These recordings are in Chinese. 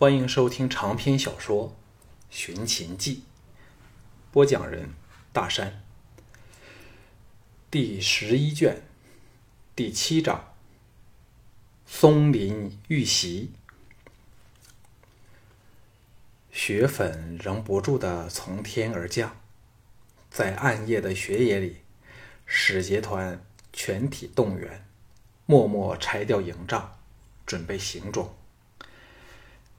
欢迎收听长篇小说《寻秦记》，播讲人大山，第十一卷第七章：松林遇袭。雪粉仍不住的从天而降，在暗夜的雪野里，使节团全体动员，默默拆掉营帐，准备行装。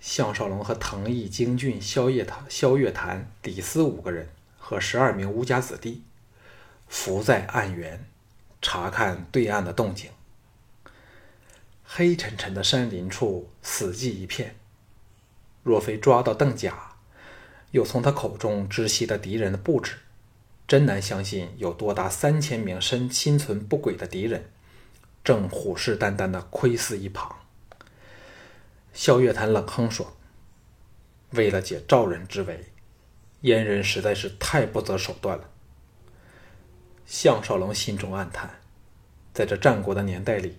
项少龙和藤义、京俊、萧夜潭、萧月潭、李斯五个人和十二名乌家子弟，伏在岸缘，查看对岸的动静。黑沉沉的山林处，死寂一片。若非抓到邓甲，又从他口中知悉了敌人的布置，真难相信有多达三千名身心存不轨的敌人，正虎视眈眈地窥视一旁。萧月潭冷哼说：“为了解赵人之围，燕人实在是太不择手段了。”项少龙心中暗叹，在这战国的年代里，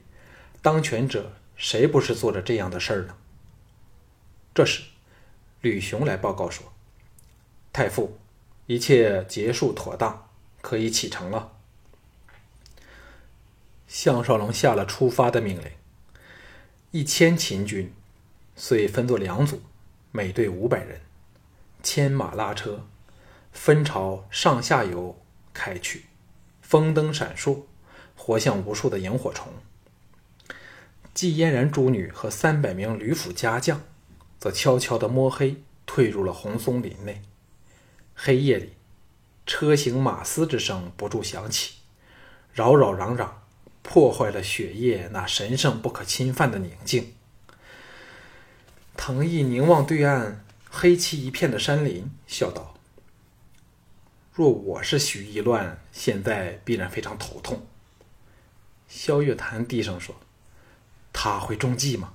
当权者谁不是做着这样的事儿呢？这时，吕雄来报告说：“太傅，一切结束妥当，可以启程了。”项少龙下了出发的命令，一千秦军。遂分作两组，每队五百人，牵马拉车，分朝上下游开去。风灯闪烁，活像无数的萤火虫。季嫣然诸女和三百名吕府家将，则悄悄地摸黑退入了红松林内。黑夜里，车行马嘶之声不住响起，扰扰攘攘，破坏了雪夜那神圣不可侵犯的宁静。藤毅凝望对岸黑漆一片的山林，笑道：“若我是许一乱，现在必然非常头痛。”萧月潭低声说：“他会中计吗？”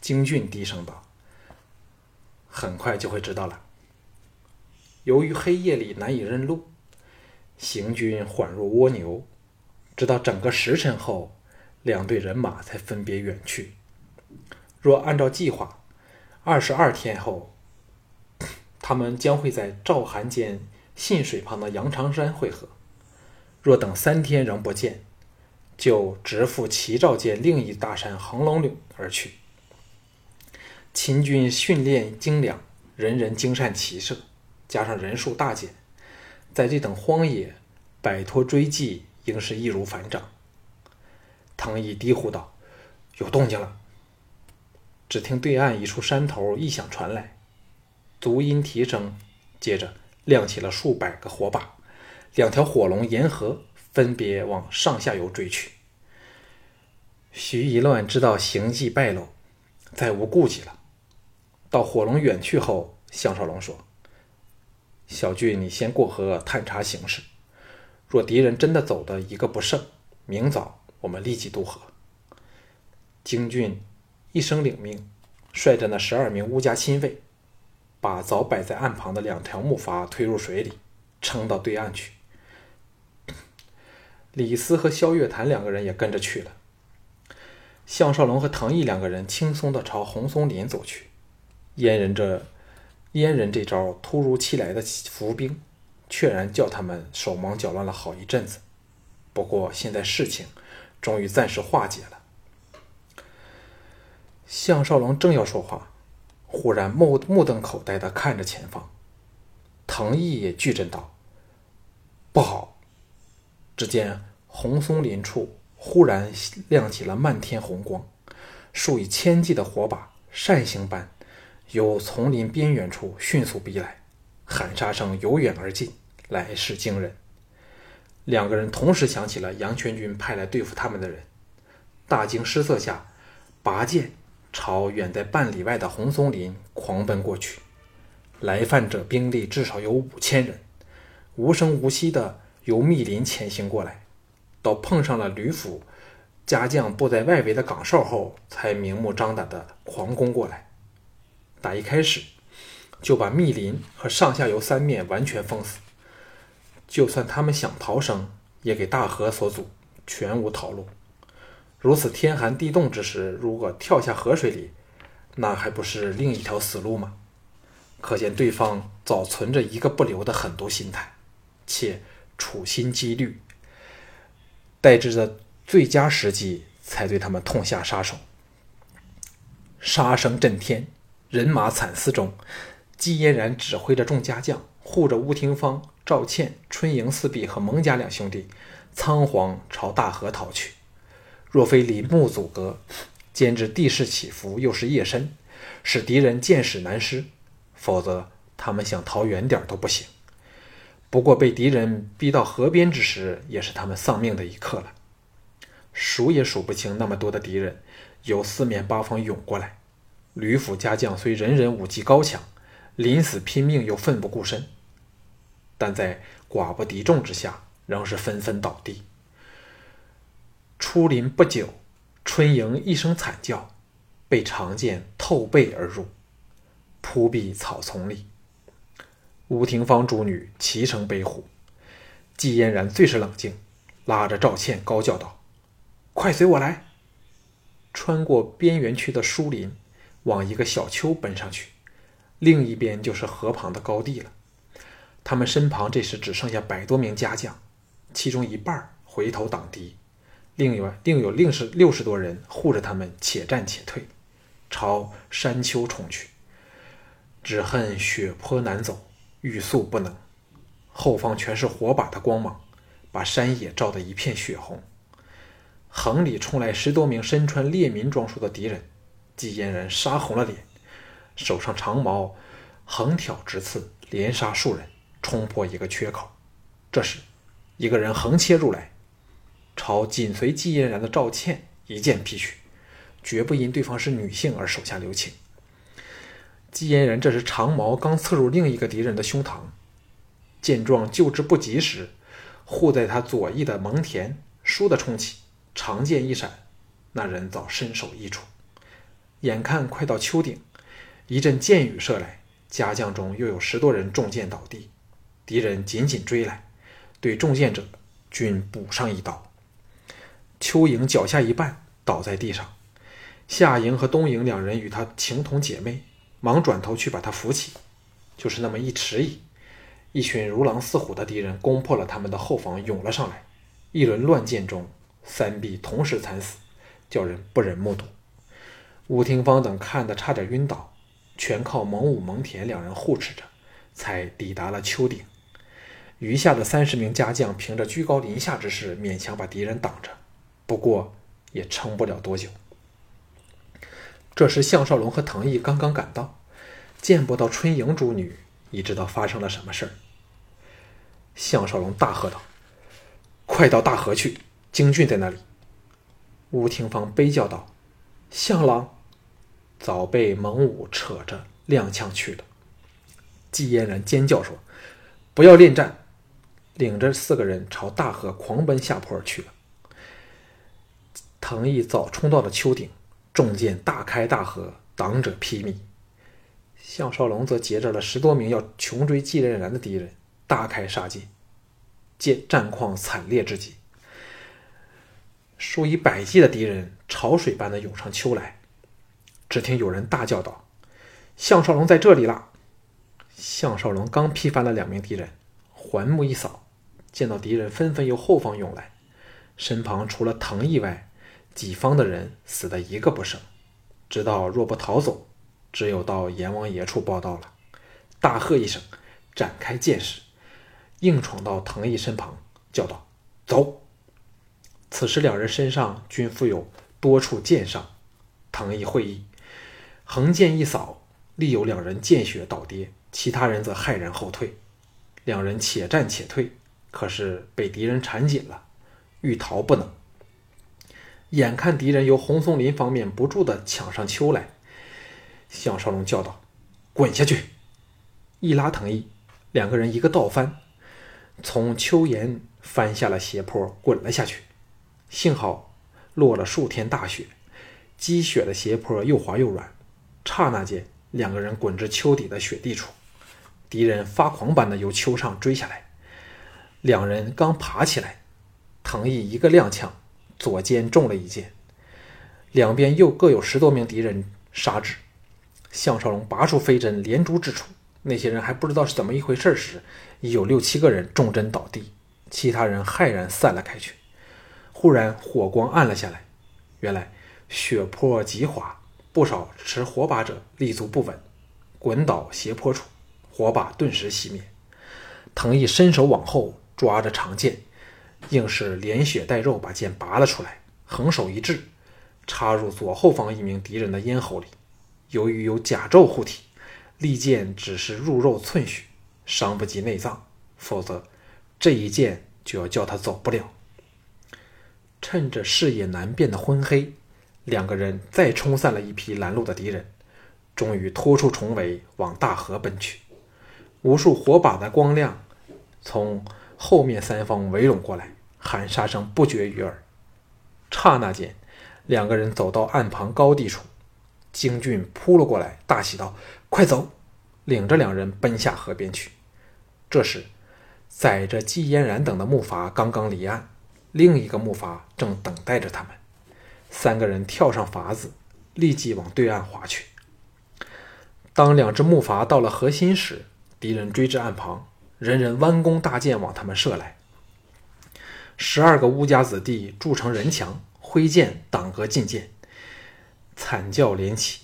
京俊低声道：“很快就会知道了。由于黑夜里难以认路，行军缓若蜗牛，直到整个时辰后，两队人马才分别远去。”若按照计划，二十二天后，他们将会在赵韩间信水旁的杨长山会合。若等三天仍不见，就直赴齐赵间另一大山横龙岭而去。秦军训练精良，人人精善骑射，加上人数大减，在这等荒野摆脱追击，应是易如反掌。唐毅低呼道：“有动静了！”只听对岸一处山头异响传来，足音提升，接着亮起了数百个火把，两条火龙沿河分别往上下游追去。徐一乱知道行迹败露，再无顾忌了。到火龙远去后，项少龙说：“小俊，你先过河探查形势，若敌人真的走的一个不剩，明早我们立即渡河。”京俊。一声领命，率着那十二名乌家亲卫，把早摆在岸旁的两条木筏推入水里，撑到对岸去。李斯和萧月潭两个人也跟着去了。项少龙和唐毅两个人轻松地朝红松林走去。燕人这燕人这招突如其来的伏兵，确然叫他们手忙脚乱了好一阵子。不过现在事情终于暂时化解了。项少龙正要说话，忽然目目瞪口呆的看着前方。藤毅也巨震道：“不好！”只见红松林处忽然亮起了漫天红光，数以千计的火把扇形般由丛林边缘处迅速逼来，喊杀声由远而近，来势惊人。两个人同时想起了杨全军派来对付他们的人，大惊失色下，拔剑。朝远在半里外的红松林狂奔过去，来犯者兵力至少有五千人，无声无息地由密林前行过来，到碰上了吕府家将布在外围的岗哨后，才明目张胆地狂攻过来。打一开始，就把密林和上下游三面完全封死，就算他们想逃生，也给大河所阻，全无逃路。如此天寒地冻之时，如果跳下河水里，那还不是另一条死路吗？可见对方早存着一个不留的狠毒心态，且处心积虑，待至的最佳时机才对他们痛下杀手。杀声震天，人马惨嘶中，姬嫣然指挥着众家将，护着吴廷芳、赵倩、春莹四壁和蒙家两兄弟，仓皇朝大河逃去。若非林木阻隔，兼之地势起伏，又是夜深，使敌人见势难施，否则他们想逃远点都不行。不过被敌人逼到河边之时，也是他们丧命的一刻了。数也数不清那么多的敌人，由四面八方涌过来。吕府家将虽人人武技高强，临死拼命又奋不顾身，但在寡不敌众之下，仍是纷纷倒地。出林不久，春莹一声惨叫，被长剑透背而入，扑毙草丛里。吴廷芳诸女齐声悲呼，季嫣然最是冷静，拉着赵倩高叫道：“快随我来！”穿过边缘区的疏林，往一个小丘奔上去，另一边就是河旁的高地了。他们身旁这时只剩下百多名家将，其中一半回头挡敌，另有另有另是六十多人护着他们，且战且退，朝山丘冲去。只恨雪坡难走。欲速不能，后方全是火把的光芒，把山野照得一片血红。横里冲来十多名身穿猎民装束的敌人，季嫣然杀红了脸，手上长矛横挑直刺，连杀数人，冲破一个缺口。这时，一个人横切入来，朝紧随季嫣然的赵倩一剑劈去，绝不因对方是女性而手下留情。季嫣然这时长矛刚刺入另一个敌人的胸膛，见状救之不及时，护在他左翼的蒙恬倏地冲起，长剑一闪，那人早身首异处。眼看快到丘顶，一阵箭雨射来，家将中又有十多人中箭倒地，敌人紧紧追来，对中箭者均补上一刀。邱莹脚下一绊，倒在地上，夏莹和东莹两人与她情同姐妹。忙转头去把她扶起，就是那么一迟疑，一群如狼似虎的敌人攻破了他们的后方，涌了上来。一轮乱箭中，三臂同时惨死，叫人不忍目睹。吴廷芳等看得差点晕倒，全靠蒙武、蒙恬两人护持着，才抵达了丘顶。余下的三十名家将凭着居高临下之势，勉强把敌人挡着，不过也撑不了多久。这时，项少龙和藤毅刚刚赶到，见不到春莹主女，已知道发生了什么事儿。项少龙大喝道：“快到大河去！京俊在那里！”吴廷芳悲叫道：“项郎，早被蒙武扯着踉跄去了。”季嫣然尖叫说：“不要恋战！”领着四个人朝大河狂奔下坡去了。藤毅早冲到了丘顶。重剑大开大合，挡者披靡。项少龙则截着了十多名要穷追季任然的敌人，大开杀戒，见战况惨烈之极。数以百计的敌人潮水般的涌上丘来。只听有人大叫道：“项少龙在这里了！”项少龙刚劈翻了两名敌人，环目一扫，见到敌人纷纷由后方涌来，身旁除了藤毅外。己方的人死的一个不剩，知道若不逃走，只有到阎王爷处报道了。大喝一声，展开剑势，硬闯到藤毅身旁，叫道：“走！”此时两人身上均负有多处剑伤。藤毅会意，横剑一扫，立有两人见血倒跌，其他人则骇然后退。两人且战且退，可是被敌人缠紧了，欲逃不能。眼看敌人由红松林方面不住地抢上丘来，项少龙叫道：“滚下去！”一拉藤毅，两个人一个倒翻，从丘沿翻下了斜坡，滚了下去。幸好落了数天大雪，积雪的斜坡又滑又软，刹那间，两个人滚至丘底的雪地处。敌人发狂般的由丘上追下来，两人刚爬起来，藤毅一个踉跄。左肩中了一箭，两边又各有十多名敌人杀至，项少龙拔出飞针，连珠直出。那些人还不知道是怎么一回事时，已有六七个人中针倒地，其他人骇然散了开去。忽然火光暗了下来，原来血泊极滑，不少持火把者立足不稳，滚倒斜坡处，火把顿时熄灭。藤毅伸手往后抓着长剑，硬是连血带肉把剑拔了出来，横手一掷，插入左后方一名敌人的咽喉里。由于有甲胄护体。利剑只是入肉寸许，伤不及内脏，否则这一剑就要叫他走不了。趁着视野难辨的昏黑，两个人再冲散了一批拦路的敌人，终于拖出重围往大河奔去。无数火把的光亮从后面三方围拢过来，喊杀声不绝于耳。刹那间，两个人走到岸旁高地处。京俊扑了过来，大喜道：“快走！”领着两人奔下河边去。这时，载着季嫣然等的木筏刚刚离岸，另一个木筏正等待着他们。三个人跳上筏子，立即往对岸划去。当两只木筏到了河心时，敌人追至岸旁，人人弯弓搭箭往他们射来。十二个乌家子弟筑成人墙，挥剑挡戈进箭。惨叫连起，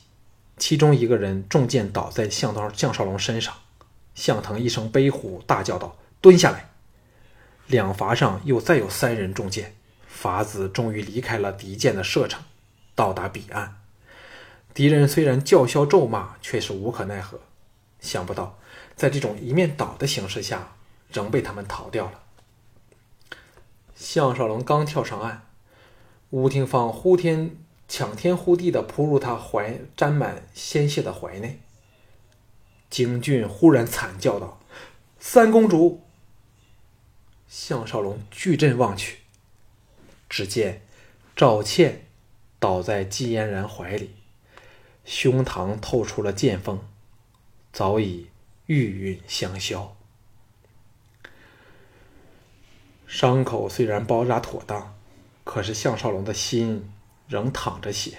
其中一个人中箭倒在项刀项少龙身上，向腾一声悲呼，大叫道：“蹲下来！”两筏上又再有三人中箭，筏子终于离开了敌箭的射程，到达彼岸。敌人虽然叫嚣咒骂，却是无可奈何。想不到，在这种一面倒的形势下，仍被他们逃掉了。项少龙刚跳上岸，吴廷芳呼天。抢天呼地的扑入他怀沾满鲜血的怀内。京俊忽然惨叫道：“三公主！”项少龙巨震望去，只见赵倩倒在季嫣然怀里，胸膛透出了剑锋，早已玉殒香消。伤口虽然包扎妥当，可是项少龙的心。仍淌着血。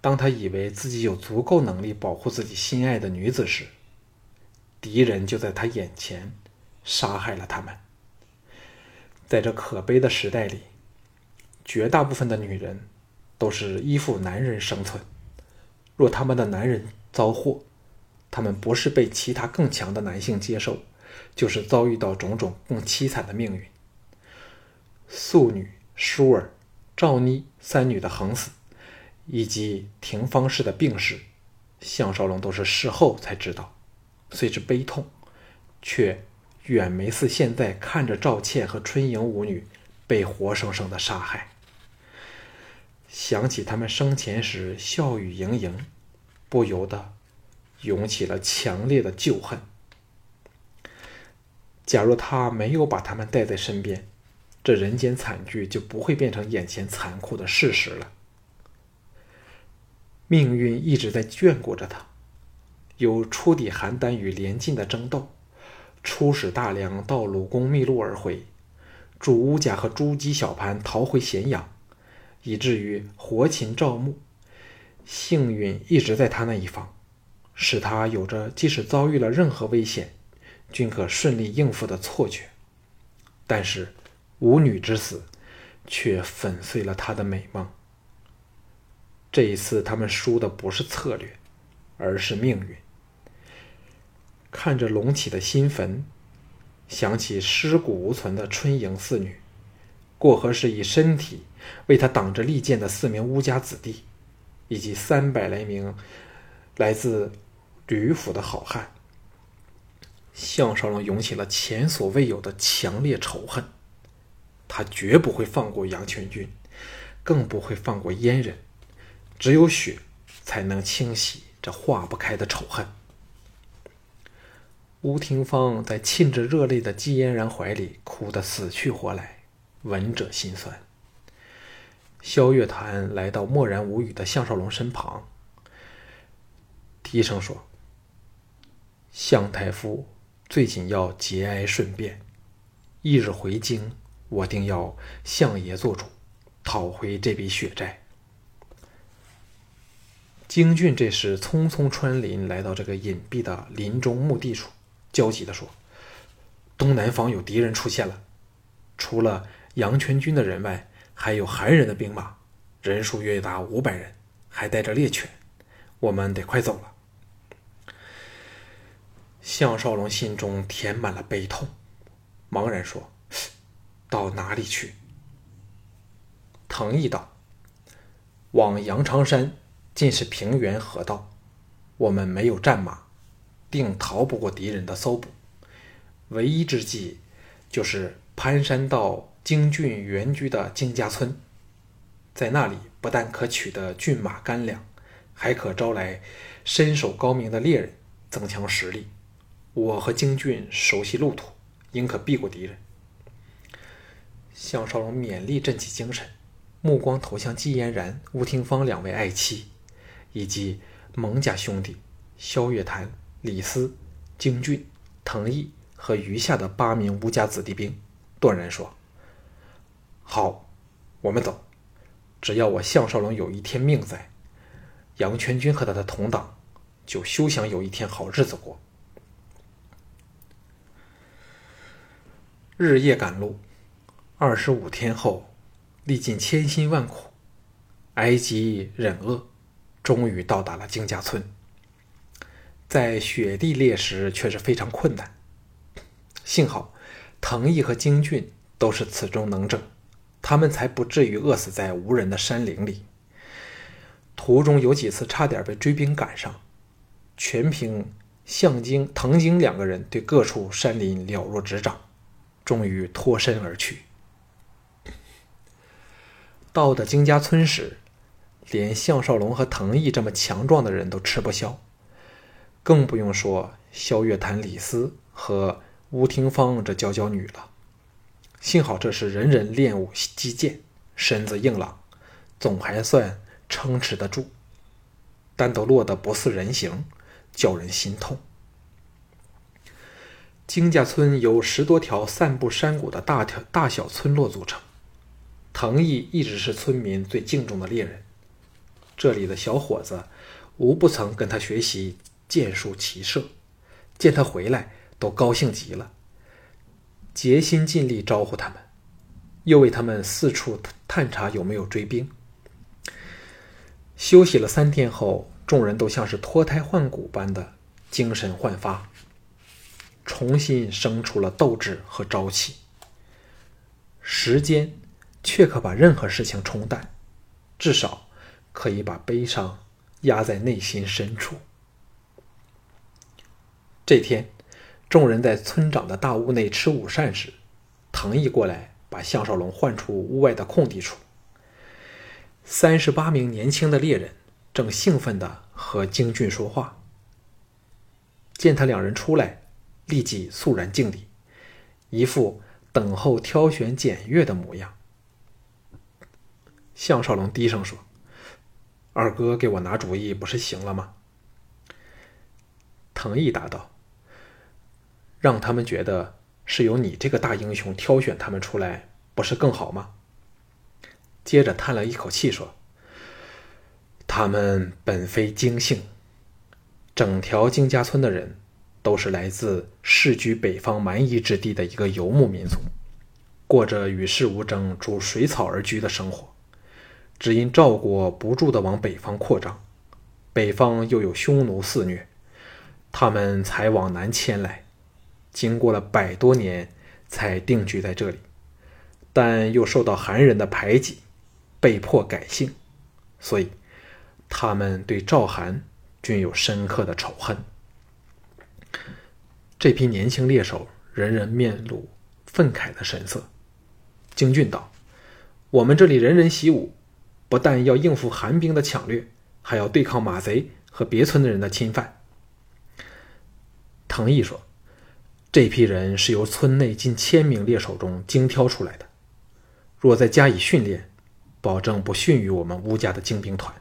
当他以为自己有足够能力保护自己心爱的女子时，敌人就在他眼前杀害了他们。在这可悲的时代里，绝大部分的女人都是依附男人生存。若他们的男人遭祸，他们不是被其他更强的男性接受，就是遭遇到种种更凄惨的命运。素女舒儿。赵妮三女的横死，以及廷芳氏的病逝，项少龙都是事后才知道，虽知悲痛，却远没似现在看着赵倩和春莹五女被活生生的杀害。想起他们生前时笑语盈盈，不由得涌起了强烈的旧恨。假若他没有把他们带在身边。这人间惨剧就不会变成眼前残酷的事实了。命运一直在眷顾着他，有初抵邯郸与连晋的争斗，出使大梁到鲁公秘路而回，助乌甲和朱姬小盘逃回咸阳，以至于活擒赵牧，幸运一直在他那一方，使他有着即使遭遇了任何危险，均可顺利应付的错觉。但是。舞女之死，却粉碎了他的美梦。这一次，他们输的不是策略，而是命运。看着隆起的新坟，想起尸骨无存的春莹四女，过河时以身体为他挡着利剑的四名乌家子弟，以及三百来名来自吕府的好汉，项少龙涌起了前所未有的强烈仇恨。他绝不会放过杨全军，更不会放过阉人。只有血，才能清洗这化不开的仇恨。吴廷芳在沁着热泪的季嫣然怀里哭得死去活来，闻者心酸。萧月潭来到默然无语的项少龙身旁，低声说：“项太傅最紧要节哀顺变，一日回京。”我定要向爷做主，讨回这笔血债。京俊这时匆匆穿林来到这个隐蔽的林中墓地处，焦急地说：“东南方有敌人出现了，除了杨全军的人外，还有韩人的兵马，人数约达五百人，还带着猎犬，我们得快走了。”项少龙心中填满了悲痛，茫然说：“到哪里去？”藤毅道：“往阳长山。”尽是平原河道，我们没有战马，定逃不过敌人的搜捕。唯一之计，就是攀山到京郡原居的金家村，在那里不但可取得骏马干粮，还可招来身手高明的猎人，增强实力。我和京俊熟悉路途，应可避过敌人。项少龙勉力振起精神，目光投向季嫣然、吴廷芳两位爱妻。以及蒙家兄弟萧月潭、李斯、京俊、藤毅和余下的八名吴家子弟兵，断然说：“好，我们走。只要我项少龙有一天命在，杨全军和他的同党就休想有一天好日子过。”日夜赶路，二十五天后，历尽千辛万苦，挨饥忍饿。终于到达了金家村，在雪地猎食却是非常困难。幸好藤毅和金俊都是此中能者，他们才不至于饿死在无人的山林里。途中有几次差点被追兵赶上，全凭向京、藤京两个人对各处山林了若指掌，终于脱身而去。到的金家村时。连项少龙和藤毅这么强壮的人都吃不消，更不用说萧月潭、李斯和吴廷芳这娇娇女了。幸好这时人人练武击剑，身子硬朗，总还算撑持得住，但都落得不似人形，叫人心痛。金家村由十多条散布山谷的大条大小村落组成，藤毅一直是村民最敬重的猎人。这里的小伙子无不曾跟他学习剑术骑射，见他回来都高兴极了，竭心尽力招呼他们，又为他们四处探查有没有追兵。休息了三天后，众人都像是脱胎换骨般的精神焕发，重新生出了斗志和朝气。时间却可把任何事情冲淡，至少。可以把悲伤压在内心深处。这天，众人在村长的大屋内吃午膳时，藤毅过来把项少龙唤出屋外的空地处。三十八名年轻的猎人正兴奋地和京俊说话。见他两人出来，立即肃然敬礼，一副等候挑选检阅的模样。项少龙低声说。二哥给我拿主意，不是行了吗？藤毅答道：“让他们觉得是由你这个大英雄挑选他们出来，不是更好吗？”接着叹了一口气说：“他们本非京姓，整条金家村的人都是来自世居北方蛮夷之地的一个游牧民族，过着与世无争、逐水草而居的生活。”只因赵国不住的往北方扩张，北方又有匈奴肆虐，他们才往南迁来。经过了百多年，才定居在这里，但又受到韩人的排挤，被迫改姓，所以他们对赵韩均有深刻的仇恨。这批年轻猎手人人面露愤慨的神色。京俊道：“我们这里人人习武。”不但要应付寒兵的抢掠，还要对抗马贼和别村的人的侵犯。藤毅说：“这批人是由村内近千名猎手中精挑出来的，若再加以训练，保证不逊于我们吴家的精兵团。”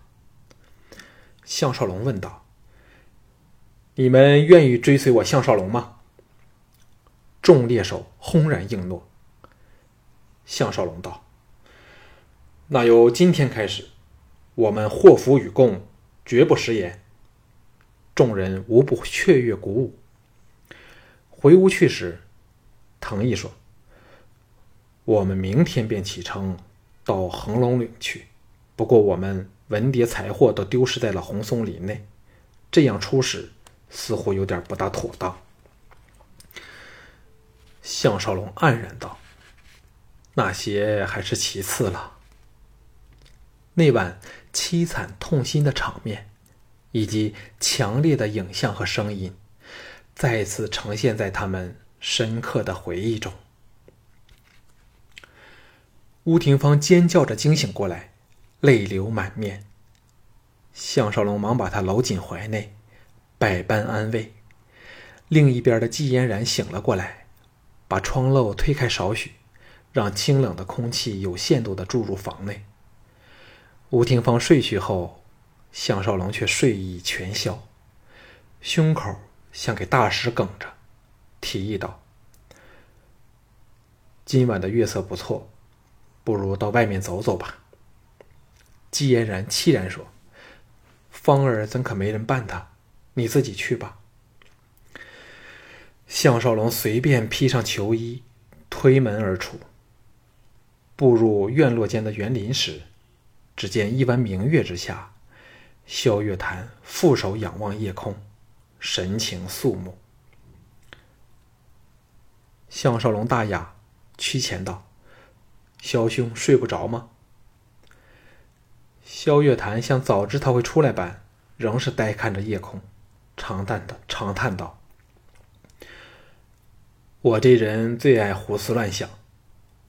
项少龙问道：“你们愿意追随我项少龙吗？”众猎手轰然应诺。项少龙道。那由今天开始，我们祸福与共，绝不食言。众人无不雀跃鼓舞。回屋去时，藤毅说：“我们明天便启程到恒龙岭去。不过我们文牒财货都丢失在了红松林内，这样出使似乎有点不大妥当。”项少龙黯然道：“那些还是其次了。那晚凄惨痛心的场面。”以及强烈的影像和声音，再次呈现在他们深刻的回忆中。乌廷芳尖叫着惊醒过来，泪流满面。项少龙忙把他搂进怀内，百般安慰。另一边的季嫣然醒了过来，把窗漏推开少许，让清冷的空气有限度的注入房内。吴廷芳睡去后。项少龙却睡意全消，胸口像给大石梗着，提议道：“今晚的月色不错，不如到外面走走吧。”季嫣然凄然说：“芳儿怎可没人伴她？你自己去吧。”项少龙随便披上囚衣，推门而出。步入院落间的园林时，只见一弯明月之下。萧月潭负手仰望夜空，神情肃穆。项少龙大雅，趋前道：“萧兄睡不着吗？”萧月潭像早知他会出来般，仍是呆看着夜空，长叹的长叹道：“我这人最爱胡思乱想，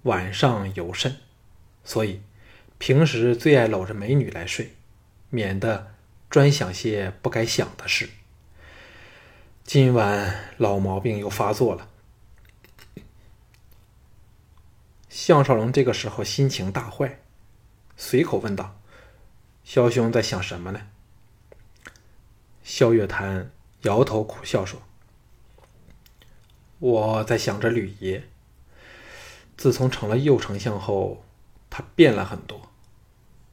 晚上尤甚，所以平时最爱搂着美女来睡。”免得专想些不该想的事。今晚老毛病又发作了。项少龙这个时候心情大坏，随口问道：“萧兄在想什么呢？”萧月潭摇头苦笑说：“我在想着吕爷。自从成了右丞相后，他变了很多。”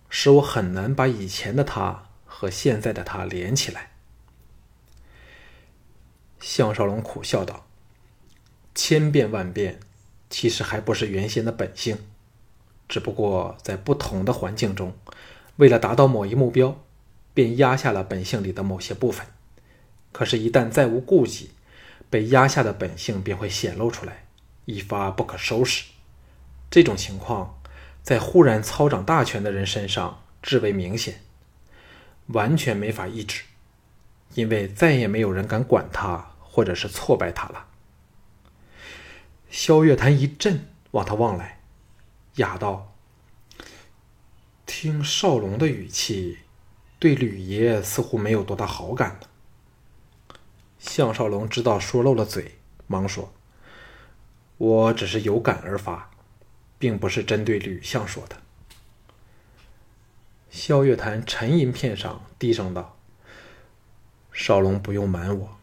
使我很难把以前的他和现在的他连起来。项少龙苦笑道：“千变万变，其实还不是原先的本性，只不过在不同的环境中，为了达到某一目标，便压下了本性里的某些部分。可是，一旦再无顾忌，被压下的本性便会显露出来，一发不可收拾。这种情况。”在忽然操掌大权的人身上至为明显，完全没法抑制，因为再也没有人敢管他，或者是挫败他了。萧月潭一震，往他望来，哑道：“听少龙的语气，对吕爷似乎没有多大好感呢。”项少龙知道说漏了嘴，忙说：“我只是有感而发。”并不是针对吕相说的。萧月潭沉吟片上，低声道：“少龙不用瞒我，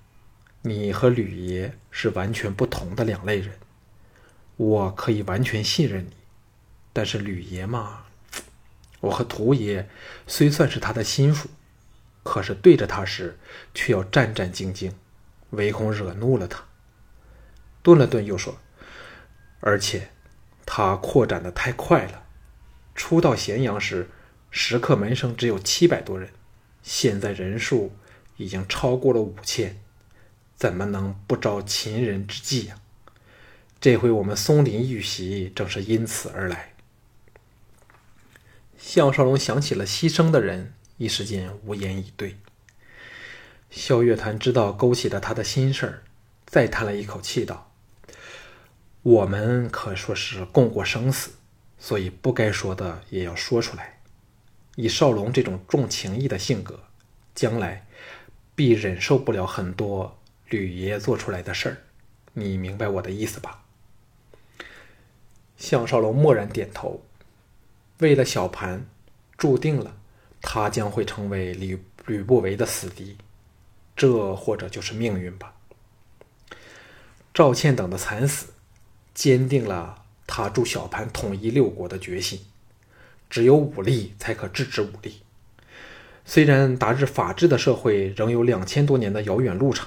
你和吕爷是完全不同的两类人。我可以完全信任你，但是吕爷嘛，我和屠爷虽算是他的心腹，可是对着他时却要战战兢兢，唯恐惹怒了他。”顿了顿，又说：“而且。”他扩展的太快了，初到咸阳时，食客门生只有七百多人，现在人数已经超过了五千，怎么能不招秦人之忌呀？这回我们松林遇袭，正是因此而来。项少龙想起了牺牲的人，一时间无言以对。萧月潭知道勾起了他的心事儿，再叹了一口气道。我们可说是共过生死，所以不该说的也要说出来。以少龙这种重情义的性格，将来必忍受不了很多吕爷做出来的事儿。你明白我的意思吧？项少龙默然点头。为了小盘，注定了他将会成为吕吕不韦的死敌，这或者就是命运吧。赵倩等的惨死。坚定了他助小盘统一六国的决心。只有武力才可制止武力。虽然达至法治的社会仍有两千多年的遥远路程，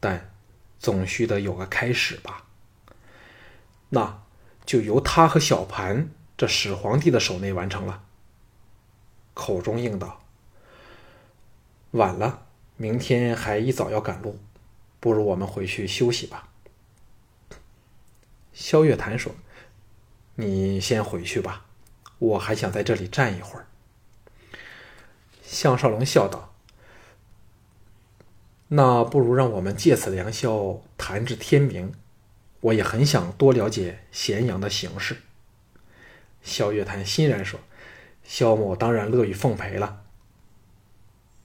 但总须得有个开始吧。那就由他和小盘这始皇帝的手内完成了。口中应道：“晚了，明天还一早要赶路，不如我们回去休息吧。”萧月潭说：“你先回去吧，我还想在这里站一会儿。”项少龙笑道：“那不如让我们借此良宵，谈至天明。我也很想多了解咸阳的形势。”萧月潭欣然说：“萧某当然乐于奉陪了。”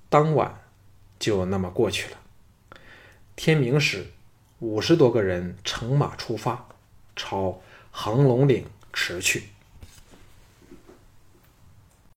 当晚就那么过去了。天明时，五十多个人乘马出发，朝横龙岭驰去。